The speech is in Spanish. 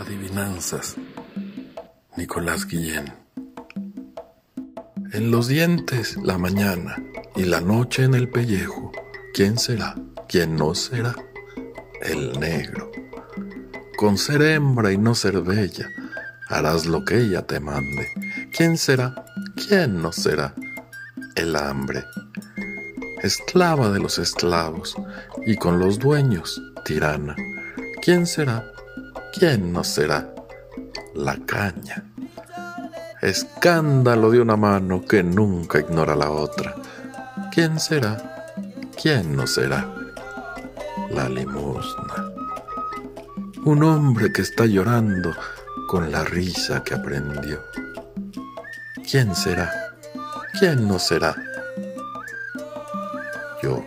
Adivinanzas. Nicolás Guillén. En los dientes la mañana y la noche en el pellejo. ¿Quién será? ¿Quién no será? El negro. Con ser hembra y no ser bella, harás lo que ella te mande. ¿Quién será? ¿Quién no será? El hambre. Esclava de los esclavos y con los dueños tirana. ¿Quién será? ¿Quién no será? La caña. Escándalo de una mano que nunca ignora la otra. ¿Quién será? ¿Quién no será? La limosna. Un hombre que está llorando con la risa que aprendió. ¿Quién será? ¿Quién no será? Yo.